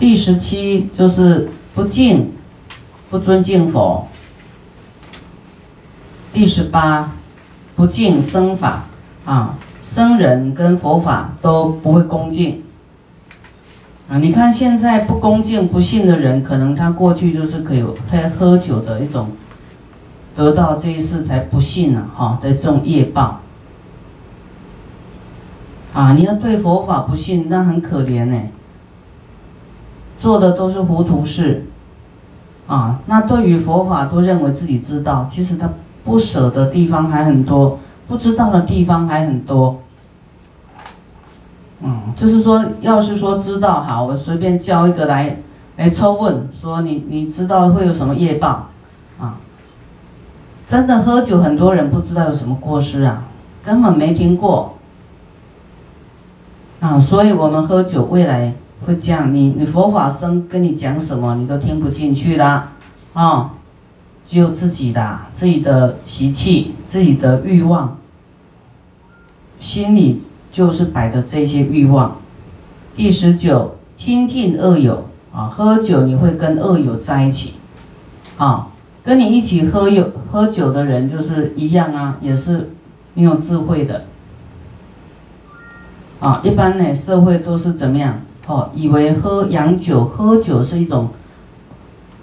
第十七就是不敬、不尊敬佛。第十八，不敬僧法啊，僧人跟佛法都不会恭敬。啊，你看现在不恭敬、不信的人，可能他过去就是可以喝喝酒的一种，得到这一世才不信了哈的这种业报。啊，你要对佛法不信，那很可怜呢。做的都是糊涂事，啊，那对于佛法都认为自己知道，其实他不舍的地方还很多，不知道的地方还很多。嗯，就是说，要是说知道好，我随便叫一个来，来抽问，说你你知道会有什么业报，啊，真的喝酒，很多人不知道有什么过失啊，根本没听过。啊，所以我们喝酒未来。会这样，你你佛法僧跟你讲什么，你都听不进去啦，啊，只有自己的自己的习气、自己的欲望，心里就是摆的这些欲望。第十九，亲近恶友啊，喝酒你会跟恶友在一起，啊，跟你一起喝酒喝酒的人就是一样啊，也是你有智慧的，啊，一般呢社会都是怎么样？哦，以为喝洋酒，喝酒是一种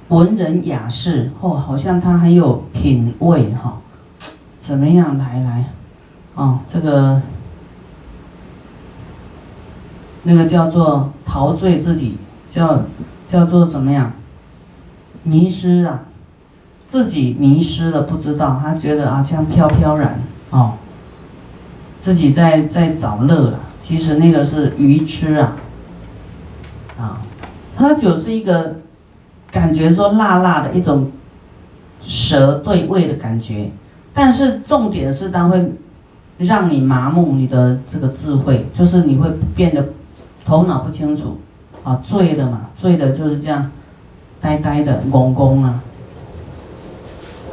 文人雅士，哦，好像他很有品味哈。怎么样？来来，哦，这个那个叫做陶醉自己，叫叫做怎么样？迷失啊，自己迷失了，不知道，他觉得啊，这样飘飘然哦，自己在在找乐了，其实那个是愚痴啊。啊，喝酒是一个感觉说辣辣的一种舌对胃的感觉，但是重点是它会让你麻木你的这个智慧，就是你会变得头脑不清楚，啊，醉了嘛，醉的就是这样呆呆的、懵懵啊，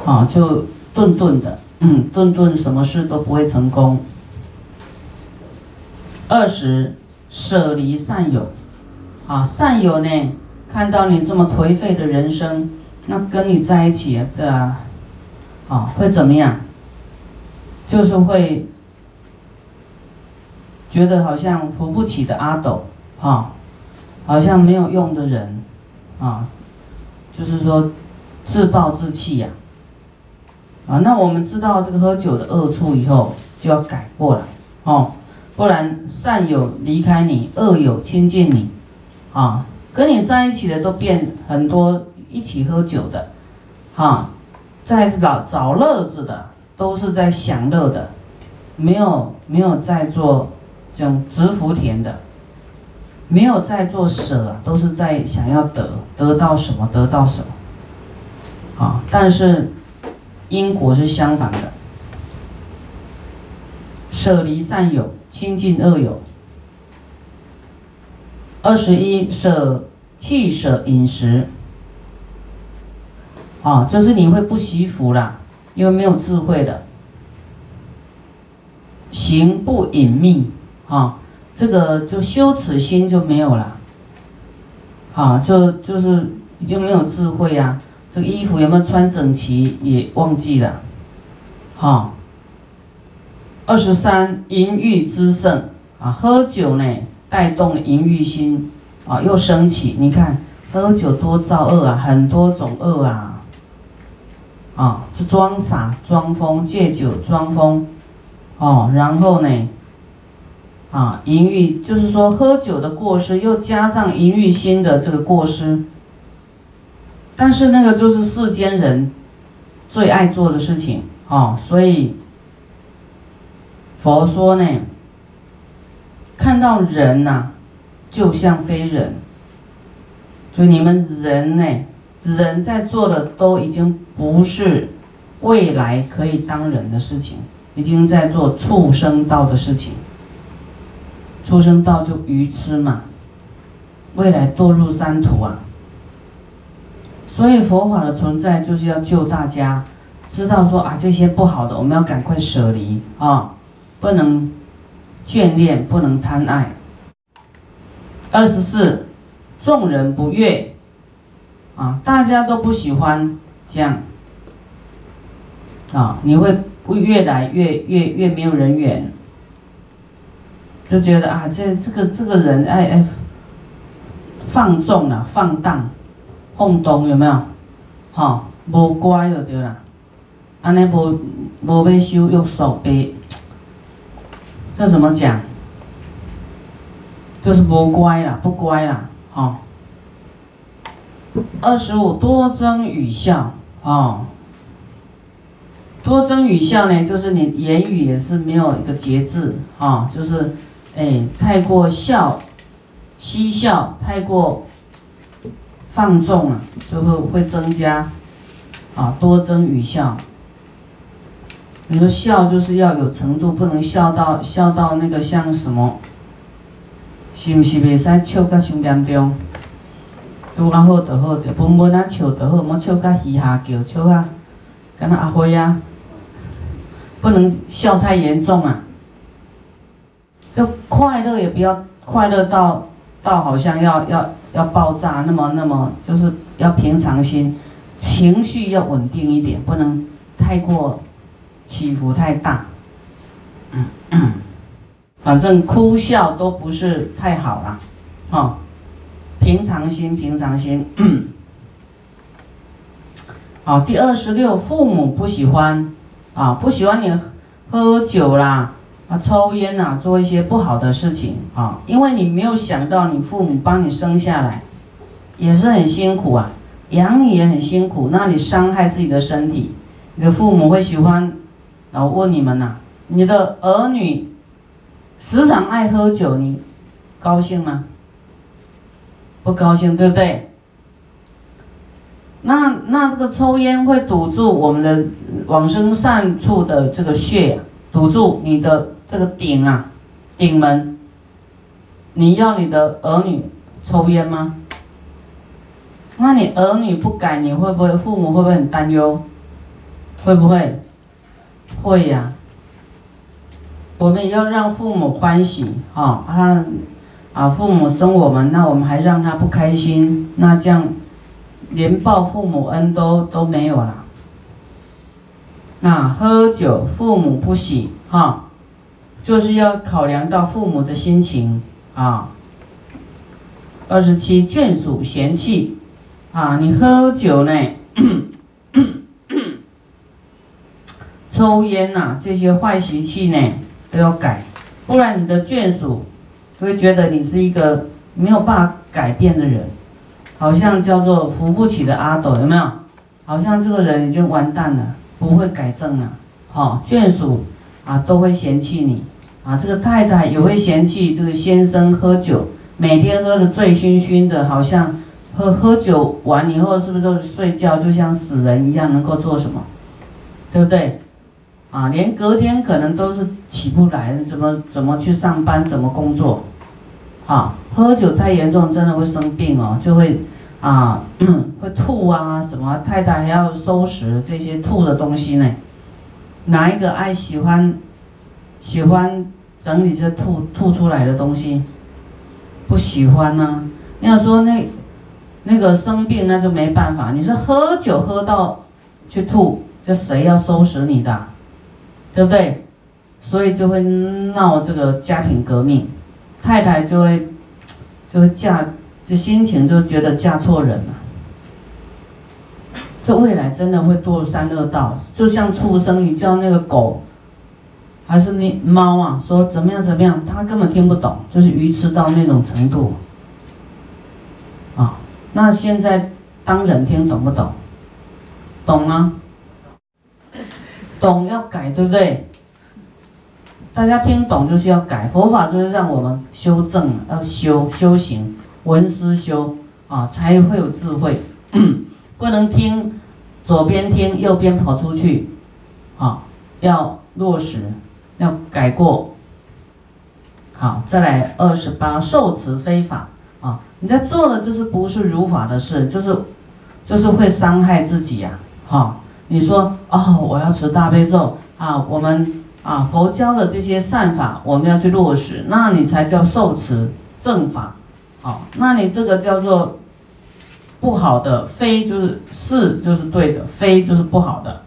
啊，就顿顿的，嗯，顿顿什么事都不会成功。二十，舍离善友。啊，善友呢，看到你这么颓废的人生，那跟你在一起，这啊，会怎么样？就是会觉得好像扶不起的阿斗，啊，好像没有用的人，啊，就是说自暴自弃呀，啊，那我们知道这个喝酒的恶处以后，就要改过来，哦，不然善友离开你，恶友亲近你。啊，跟你在一起的都变很多，一起喝酒的，哈，在找找乐子的，都是在享乐的，没有没有在做这种植福田的，没有在做舍，都是在想要得得到什么得到什么，啊，但是因果是相反的，舍离善友，亲近恶友。二十一舍弃舍饮食，啊，就是你会不惜福啦，因为没有智慧的。行不隐秘，啊，这个就羞耻心就没有了，啊，就就是已经没有智慧啊，这个衣服有没有穿整齐也忘记了，好。二十三淫欲之盛，啊，喝酒呢。带动了淫欲心，啊，又升起。你看，喝酒多造恶啊，很多种恶啊，啊，就装傻、装疯，借酒装疯，哦，然后呢，啊，淫欲就是说喝酒的过失，又加上淫欲心的这个过失。但是那个就是世间人最爱做的事情，啊，所以佛说呢。看到人呐，就像非人，所以你们人呢，人在做的都已经不是未来可以当人的事情，已经在做畜生道的事情。畜生道就愚痴嘛，未来堕入三途啊。所以佛法的存在就是要救大家，知道说啊这些不好的，我们要赶快舍离啊，不能。眷恋不能贪爱。二十四，众人不悦，啊，大家都不喜欢这样，啊，你会不越来越越越没有人缘，就觉得啊，这这个这个人哎哎，放纵了，放荡，放动有没有？哈，无乖就对了，安尼无无要修约束被，这怎么讲？就是不乖啦，不乖啦。哦，二十五多增语效哦，多增语效呢，就是你言语也是没有一个节制啊，就是哎太过笑，嬉笑太过放纵了，就会会增加啊多增语效。你说笑就是要有程度，不能笑到笑到那个像什么。是毋是袂使笑到伤严重？拄啊好就好着，文文啊笑就好，莫笑甲嘻哈叫，笑啊，敢若阿辉啊，不能笑太严重啊。就快乐也不要快乐到到好像要要要爆炸，那么那么就是要平常心，情绪要稳定一点，不能太过起伏太大。反正哭笑都不是太好了，哈，平常心，平常心。好，第二十六，父母不喜欢，啊，不喜欢你喝酒啦，啊，抽烟呐，做一些不好的事情。啊，因为你没有想到你父母帮你生下来，也是很辛苦啊，养你也很辛苦，那你伤害自己的身体，你的父母会喜欢，然后问你们呐，你的儿女。时常爱喝酒，你高兴吗？不高兴，对不对？那那这个抽烟会堵住我们的往生善处的这个穴，堵住你的这个顶啊，顶门。你要你的儿女抽烟吗？那你儿女不改，你会不会父母会不会很担忧？会不会？会呀。我们也要让父母欢喜，哈，他啊，父母生我们，那我们还让他不开心，那这样连报父母恩都都没有了。啊，喝酒父母不喜，哈，就是要考量到父母的心情啊。二十七，眷属嫌弃，啊，你喝酒呢，抽烟呐，这些坏习气呢。都要改，不然你的眷属会觉得你是一个没有办法改变的人，好像叫做扶不起的阿斗，有没有？好像这个人已经完蛋了，不会改正了。好，眷属啊都会嫌弃你，啊这个太太也会嫌弃这个先生喝酒，每天喝的醉醺醺的，好像喝喝酒完以后是不是都睡觉，就像死人一样，能够做什么？对不对？啊，连隔天可能都是起不来，怎么怎么去上班，怎么工作？啊，喝酒太严重，真的会生病哦，就会啊，会吐啊什么。太太还要收拾这些吐的东西呢。哪一个爱喜欢喜欢整理这吐吐出来的东西？不喜欢呢？你要说那那个生病，那就没办法。你是喝酒喝到去吐，这谁要收拾你的？对不对？所以就会闹这个家庭革命，太太就会就会嫁，就心情就觉得嫁错人了。这未来真的会堕三恶道，就像畜生，你叫那个狗，还是那猫啊，说怎么样怎么样，它根本听不懂，就是愚痴到那种程度。啊，那现在当人听懂不懂？懂吗？懂要改，对不对？大家听懂就是要改，佛法就是让我们修正，要修修行，闻思修啊，才会有智慧。不能听左边听，右边跑出去，啊，要落实，要改过。好，再来二十八，受持非法啊，你在做的就是不是如法的事，就是就是会伤害自己呀，哈。你说哦，我要持大悲咒啊，我们啊佛教的这些善法，我们要去落实，那你才叫受持正法，好，那你这个叫做不好的，非就是是就是对的，非就是不好的。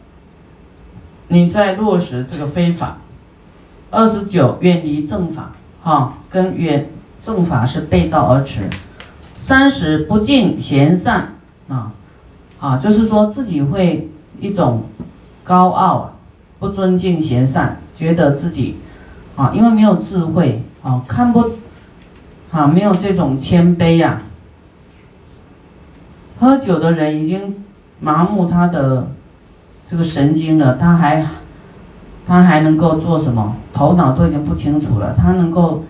你在落实这个非法。二十九，远离正法，哈，跟远正法是背道而驰。三十，不敬贤善，啊，啊，就是说自己会一种高傲，不尊敬贤善，觉得自己，啊，因为没有智慧，啊，看不，啊，没有这种谦卑呀。喝酒的人已经麻木他的这个神经了，他还。他还能够做什么？头脑都已经不清楚了。他能够，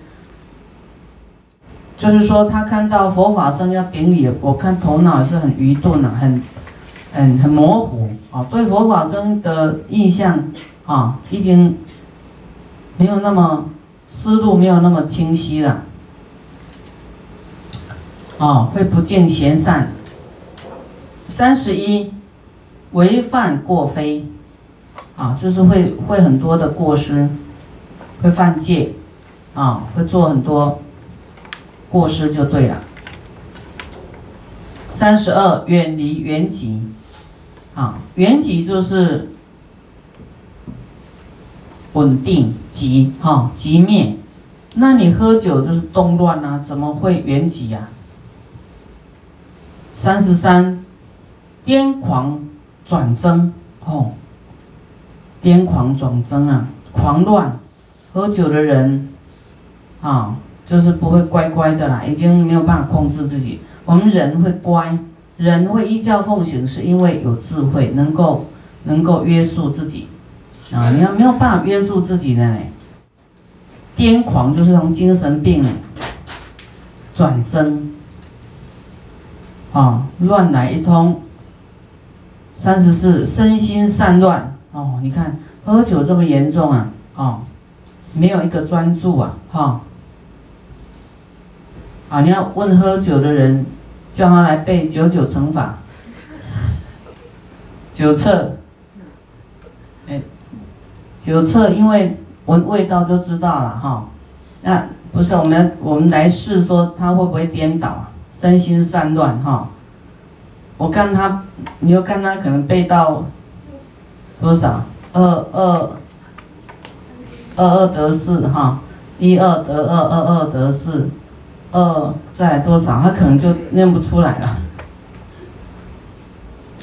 就是说，他看到佛法僧要顶礼，我看头脑是很愚钝啊，很、很、很模糊啊。对佛法僧的印象啊，已经没有那么思路，没有那么清晰了。啊，会不敬贤善。三十一，违犯过非。啊，就是会会很多的过失，会犯戒，啊，会做很多过失就对了。三十二，远离原籍，啊，原籍就是稳定极哈极灭，那你喝酒就是动乱啊，怎么会原籍呀？三十三，癫狂转增，哦。癫狂转增啊，狂乱，喝酒的人，啊，就是不会乖乖的啦，已经没有办法控制自己。我们人会乖，人会依教奉行，是因为有智慧，能够能够约束自己。啊，你要没有办法约束自己的呢，癫狂就是从精神病转增，啊，乱来一通。三十四，身心散乱。哦，你看喝酒这么严重啊！哦，没有一个专注啊！哈，啊，你要问喝酒的人，叫他来背九九乘法，九测，哎，九测，因为闻味道就知道了哈。那不是我们我们来试说他会不会颠倒，身心散乱哈？我看他，你又看他可能背到。多少？二二二二得四哈，一二得二，二二得四，二再多少？他可能就念不出来了。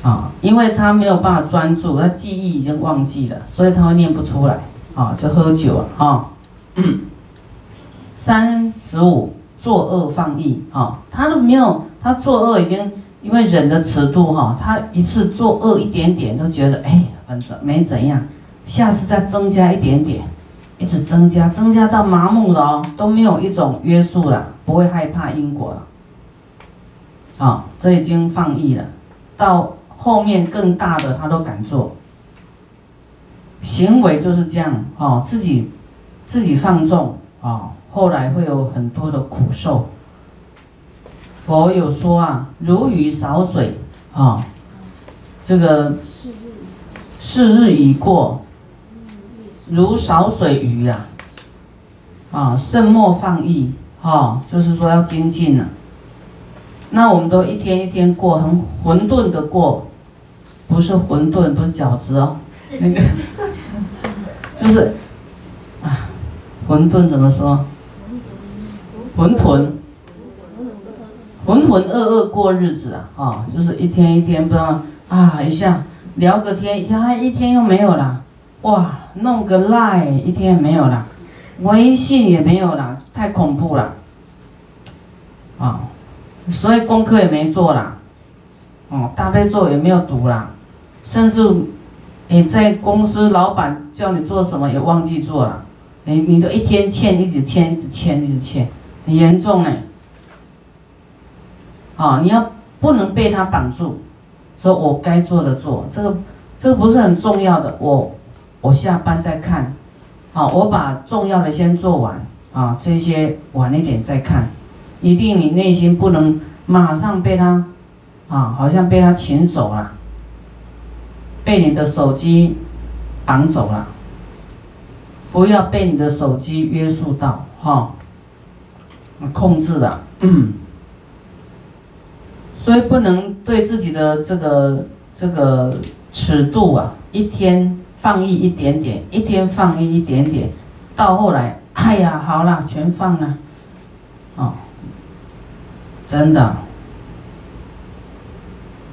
啊，因为他没有办法专注，他记忆已经忘记了，所以他会念不出来。啊，就喝酒啊嗯。三十五，作恶放逸啊，他都没有，他作恶已经因为忍的尺度哈，他一次作恶一点点都觉得哎。反正没怎样，下次再增加一点点，一直增加，增加到麻木了哦，都没有一种约束了，不会害怕因果了。啊，这已经放逸了，到后面更大的他都敢做。行为就是这样哦，自己自己放纵啊，后来会有很多的苦受。佛有说啊，如鱼少水啊，这个。是日已过，如少水鱼呀，啊，慎莫放逸，哦，就是说要精进了。那我们都一天一天过，很混沌的过，不是混沌，不是饺子哦，那个，就是，啊，混沌怎么说？浑沌，浑浑噩噩过日子啊，啊，就是一天一天不知道啊，一下。聊个天，呀，一天又没有了，哇，弄个赖，一天也没有了，微信也没有了，太恐怖了，啊，所以功课也没做啦，哦，大悲咒也没有读啦，甚至，你在公司老板叫你做什么也忘记做了，你你都一天欠，一直欠，一直欠，一直欠，很严重哎，啊，你要不能被他绑住。说我该做的做，这个这个不是很重要的，我我下班再看，好，我把重要的先做完。啊，这些晚一点再看，一定你内心不能马上被他啊，好像被他请走了，被你的手机绑走了，不要被你的手机约束到哈，控制了，所以不能对自己的这个这个尺度啊，一天放逸一点点，一天放逸一点点，到后来，哎呀，好了，全放了，哦，真的，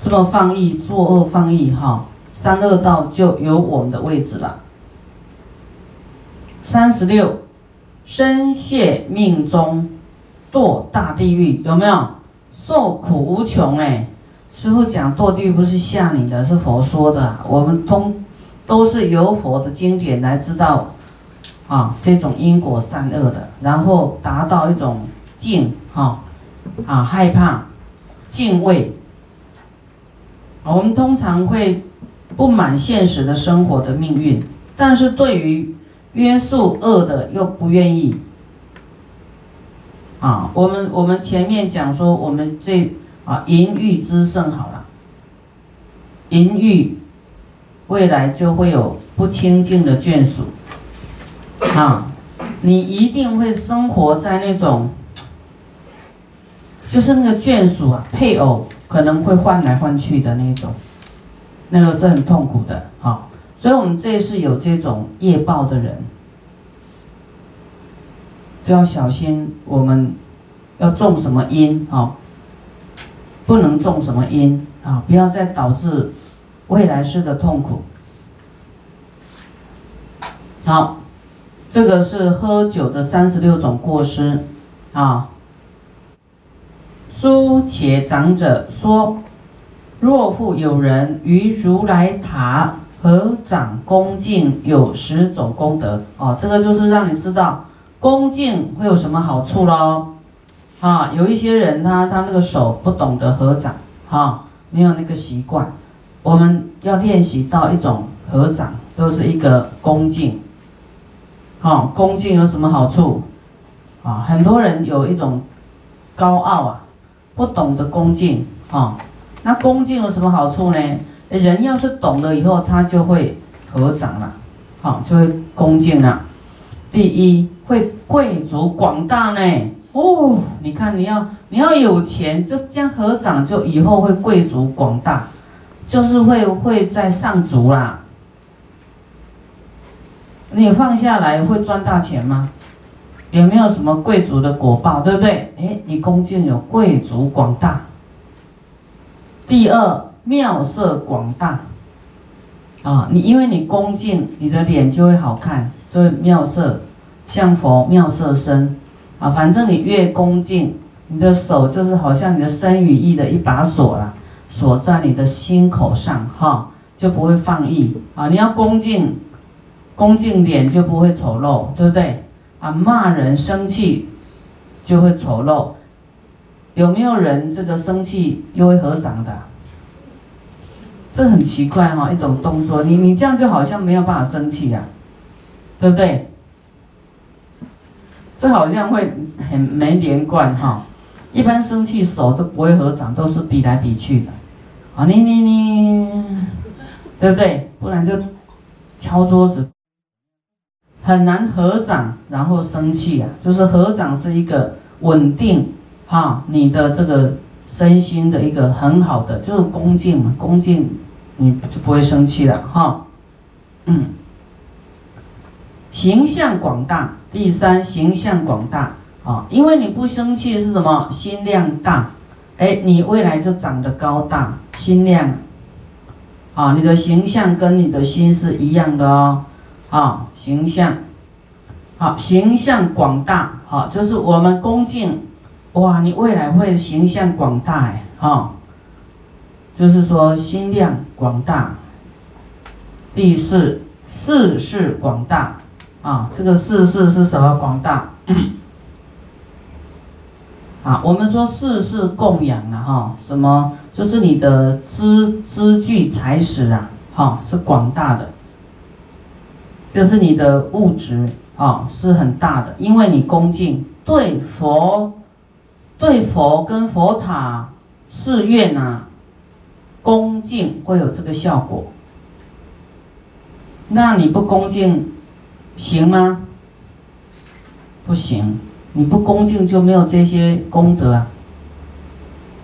这么放逸，作恶放逸哈，三恶道就有我们的位置了。三十六，身泄命中，堕大地狱，有没有？受苦无穷哎，师傅讲堕地狱不是吓你的，是佛说的。我们通都是由佛的经典来知道啊，这种因果善恶的，然后达到一种敬哈啊害怕敬畏。我们通常会不满现实的生活的命运，但是对于约束恶的又不愿意。啊，我们我们前面讲说，我们这啊淫欲之盛好了，淫欲未来就会有不清净的眷属，啊，你一定会生活在那种，就是那个眷属啊，配偶可能会换来换去的那种，那个是很痛苦的啊，所以我们这是有这种业报的人。就要小心，我们要种什么因啊？不能种什么因啊？不要再导致未来世的痛苦。好，这个是喝酒的三十六种过失啊。书且长者说：若复有人于如来塔合掌恭敬，有十种功德哦。这个就是让你知道。恭敬会有什么好处喽？啊，有一些人他他那个手不懂得合掌，哈，没有那个习惯。我们要练习到一种合掌，都是一个恭敬。哈，恭敬有什么好处？啊，很多人有一种高傲啊，不懂得恭敬。啊，那恭敬有什么好处呢？人要是懂了以后，他就会合掌了，好，就会恭敬了。第一会贵族广大呢哦，你看你要你要有钱，就这样合掌，就以后会贵族广大，就是会会在上族啦。你放下来会赚大钱吗？有没有什么贵族的果报，对不对？哎，你恭敬有贵族广大。第二妙色广大啊，你因为你恭敬，你的脸就会好看。对妙色，像佛妙色身，啊，反正你越恭敬，你的手就是好像你的身与意的一把锁啦，锁在你的心口上，哈，就不会放逸啊。你要恭敬，恭敬脸就不会丑陋，对不对？啊，骂人生气就会丑陋。有没有人这个生气又会合掌的？这很奇怪哈，一种动作，你你这样就好像没有办法生气呀。对不对？这好像会很没连贯哈。一般生气手都不会合掌，都是比来比去的。啊，你你你，对不对？不然就敲桌子，很难合掌，然后生气啊。就是合掌是一个稳定哈，你的这个身心的一个很好的，就是恭敬嘛，恭敬你就不会生气了哈。嗯。形象广大，第三形象广大啊，因为你不生气是什么？心量大，哎，你未来就长得高大，心量，啊，你的形象跟你的心是一样的哦，啊，形象，好，形象广大，好，就是我们恭敬，哇，你未来会形象广大哎，哈，就是说心量广大，第四事事广大。啊，这个世事是什么广大？啊，我们说世事供养了哈，什么就是你的资资具财识啊，哈，是广大的，就是你的物质啊是很大的，因为你恭敬对佛，对佛跟佛塔寺院啊，恭敬会有这个效果。那你不恭敬？行吗？不行，你不恭敬就没有这些功德啊。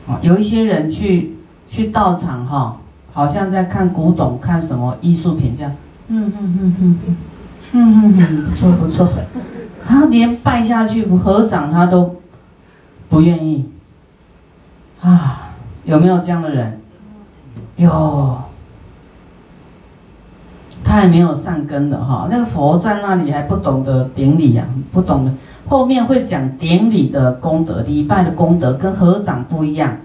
啊，有一些人去去道场哈，好像在看古董，看什么艺术品这样，嗯嗯嗯嗯嗯嗯嗯，不错不错，他连拜下去合掌他都不愿意，啊，有没有这样的人？有，他还没有善根的哈，那个佛在那里还不懂得顶礼呀，不懂得。后面会讲典礼的功德，礼拜的功德跟合掌不一样，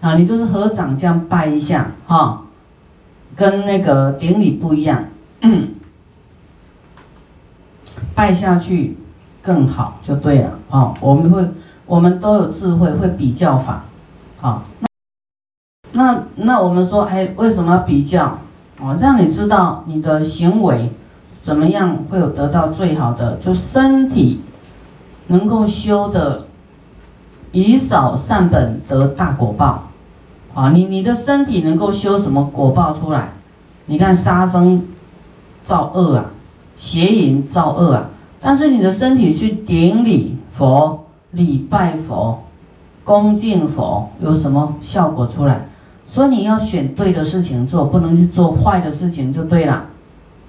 啊，你就是合掌这样拜一下，哈，跟那个典礼不一样，嗯拜下去更好就对了，啊，我们会，我们都有智慧，会比较法，啊，那那我们说，哎，为什么要比较？哦，让你知道你的行为怎么样会有得到最好的，就身体。能够修的，以少善本得大果报，啊，你你的身体能够修什么果报出来？你看杀生造恶啊，邪淫造恶啊，但是你的身体去顶礼佛、礼拜佛、恭敬佛，有什么效果出来？所以你要选对的事情做，不能去做坏的事情就对了，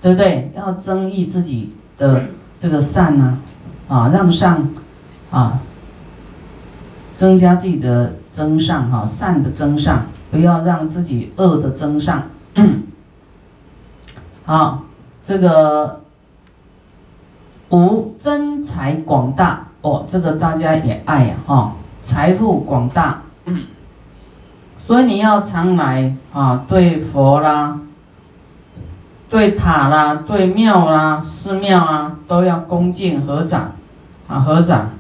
对不对？要增益自己的这个善呢。啊，让善，啊，增加自己的增上哈，善的增上，不要让自己恶的增上。好，这个无真财广大哦，这个大家也爱呀哈，财富广大，嗯所以你要常来啊，对佛啦。对塔啦，对庙啦，寺庙啊，都要恭敬合掌，啊合掌。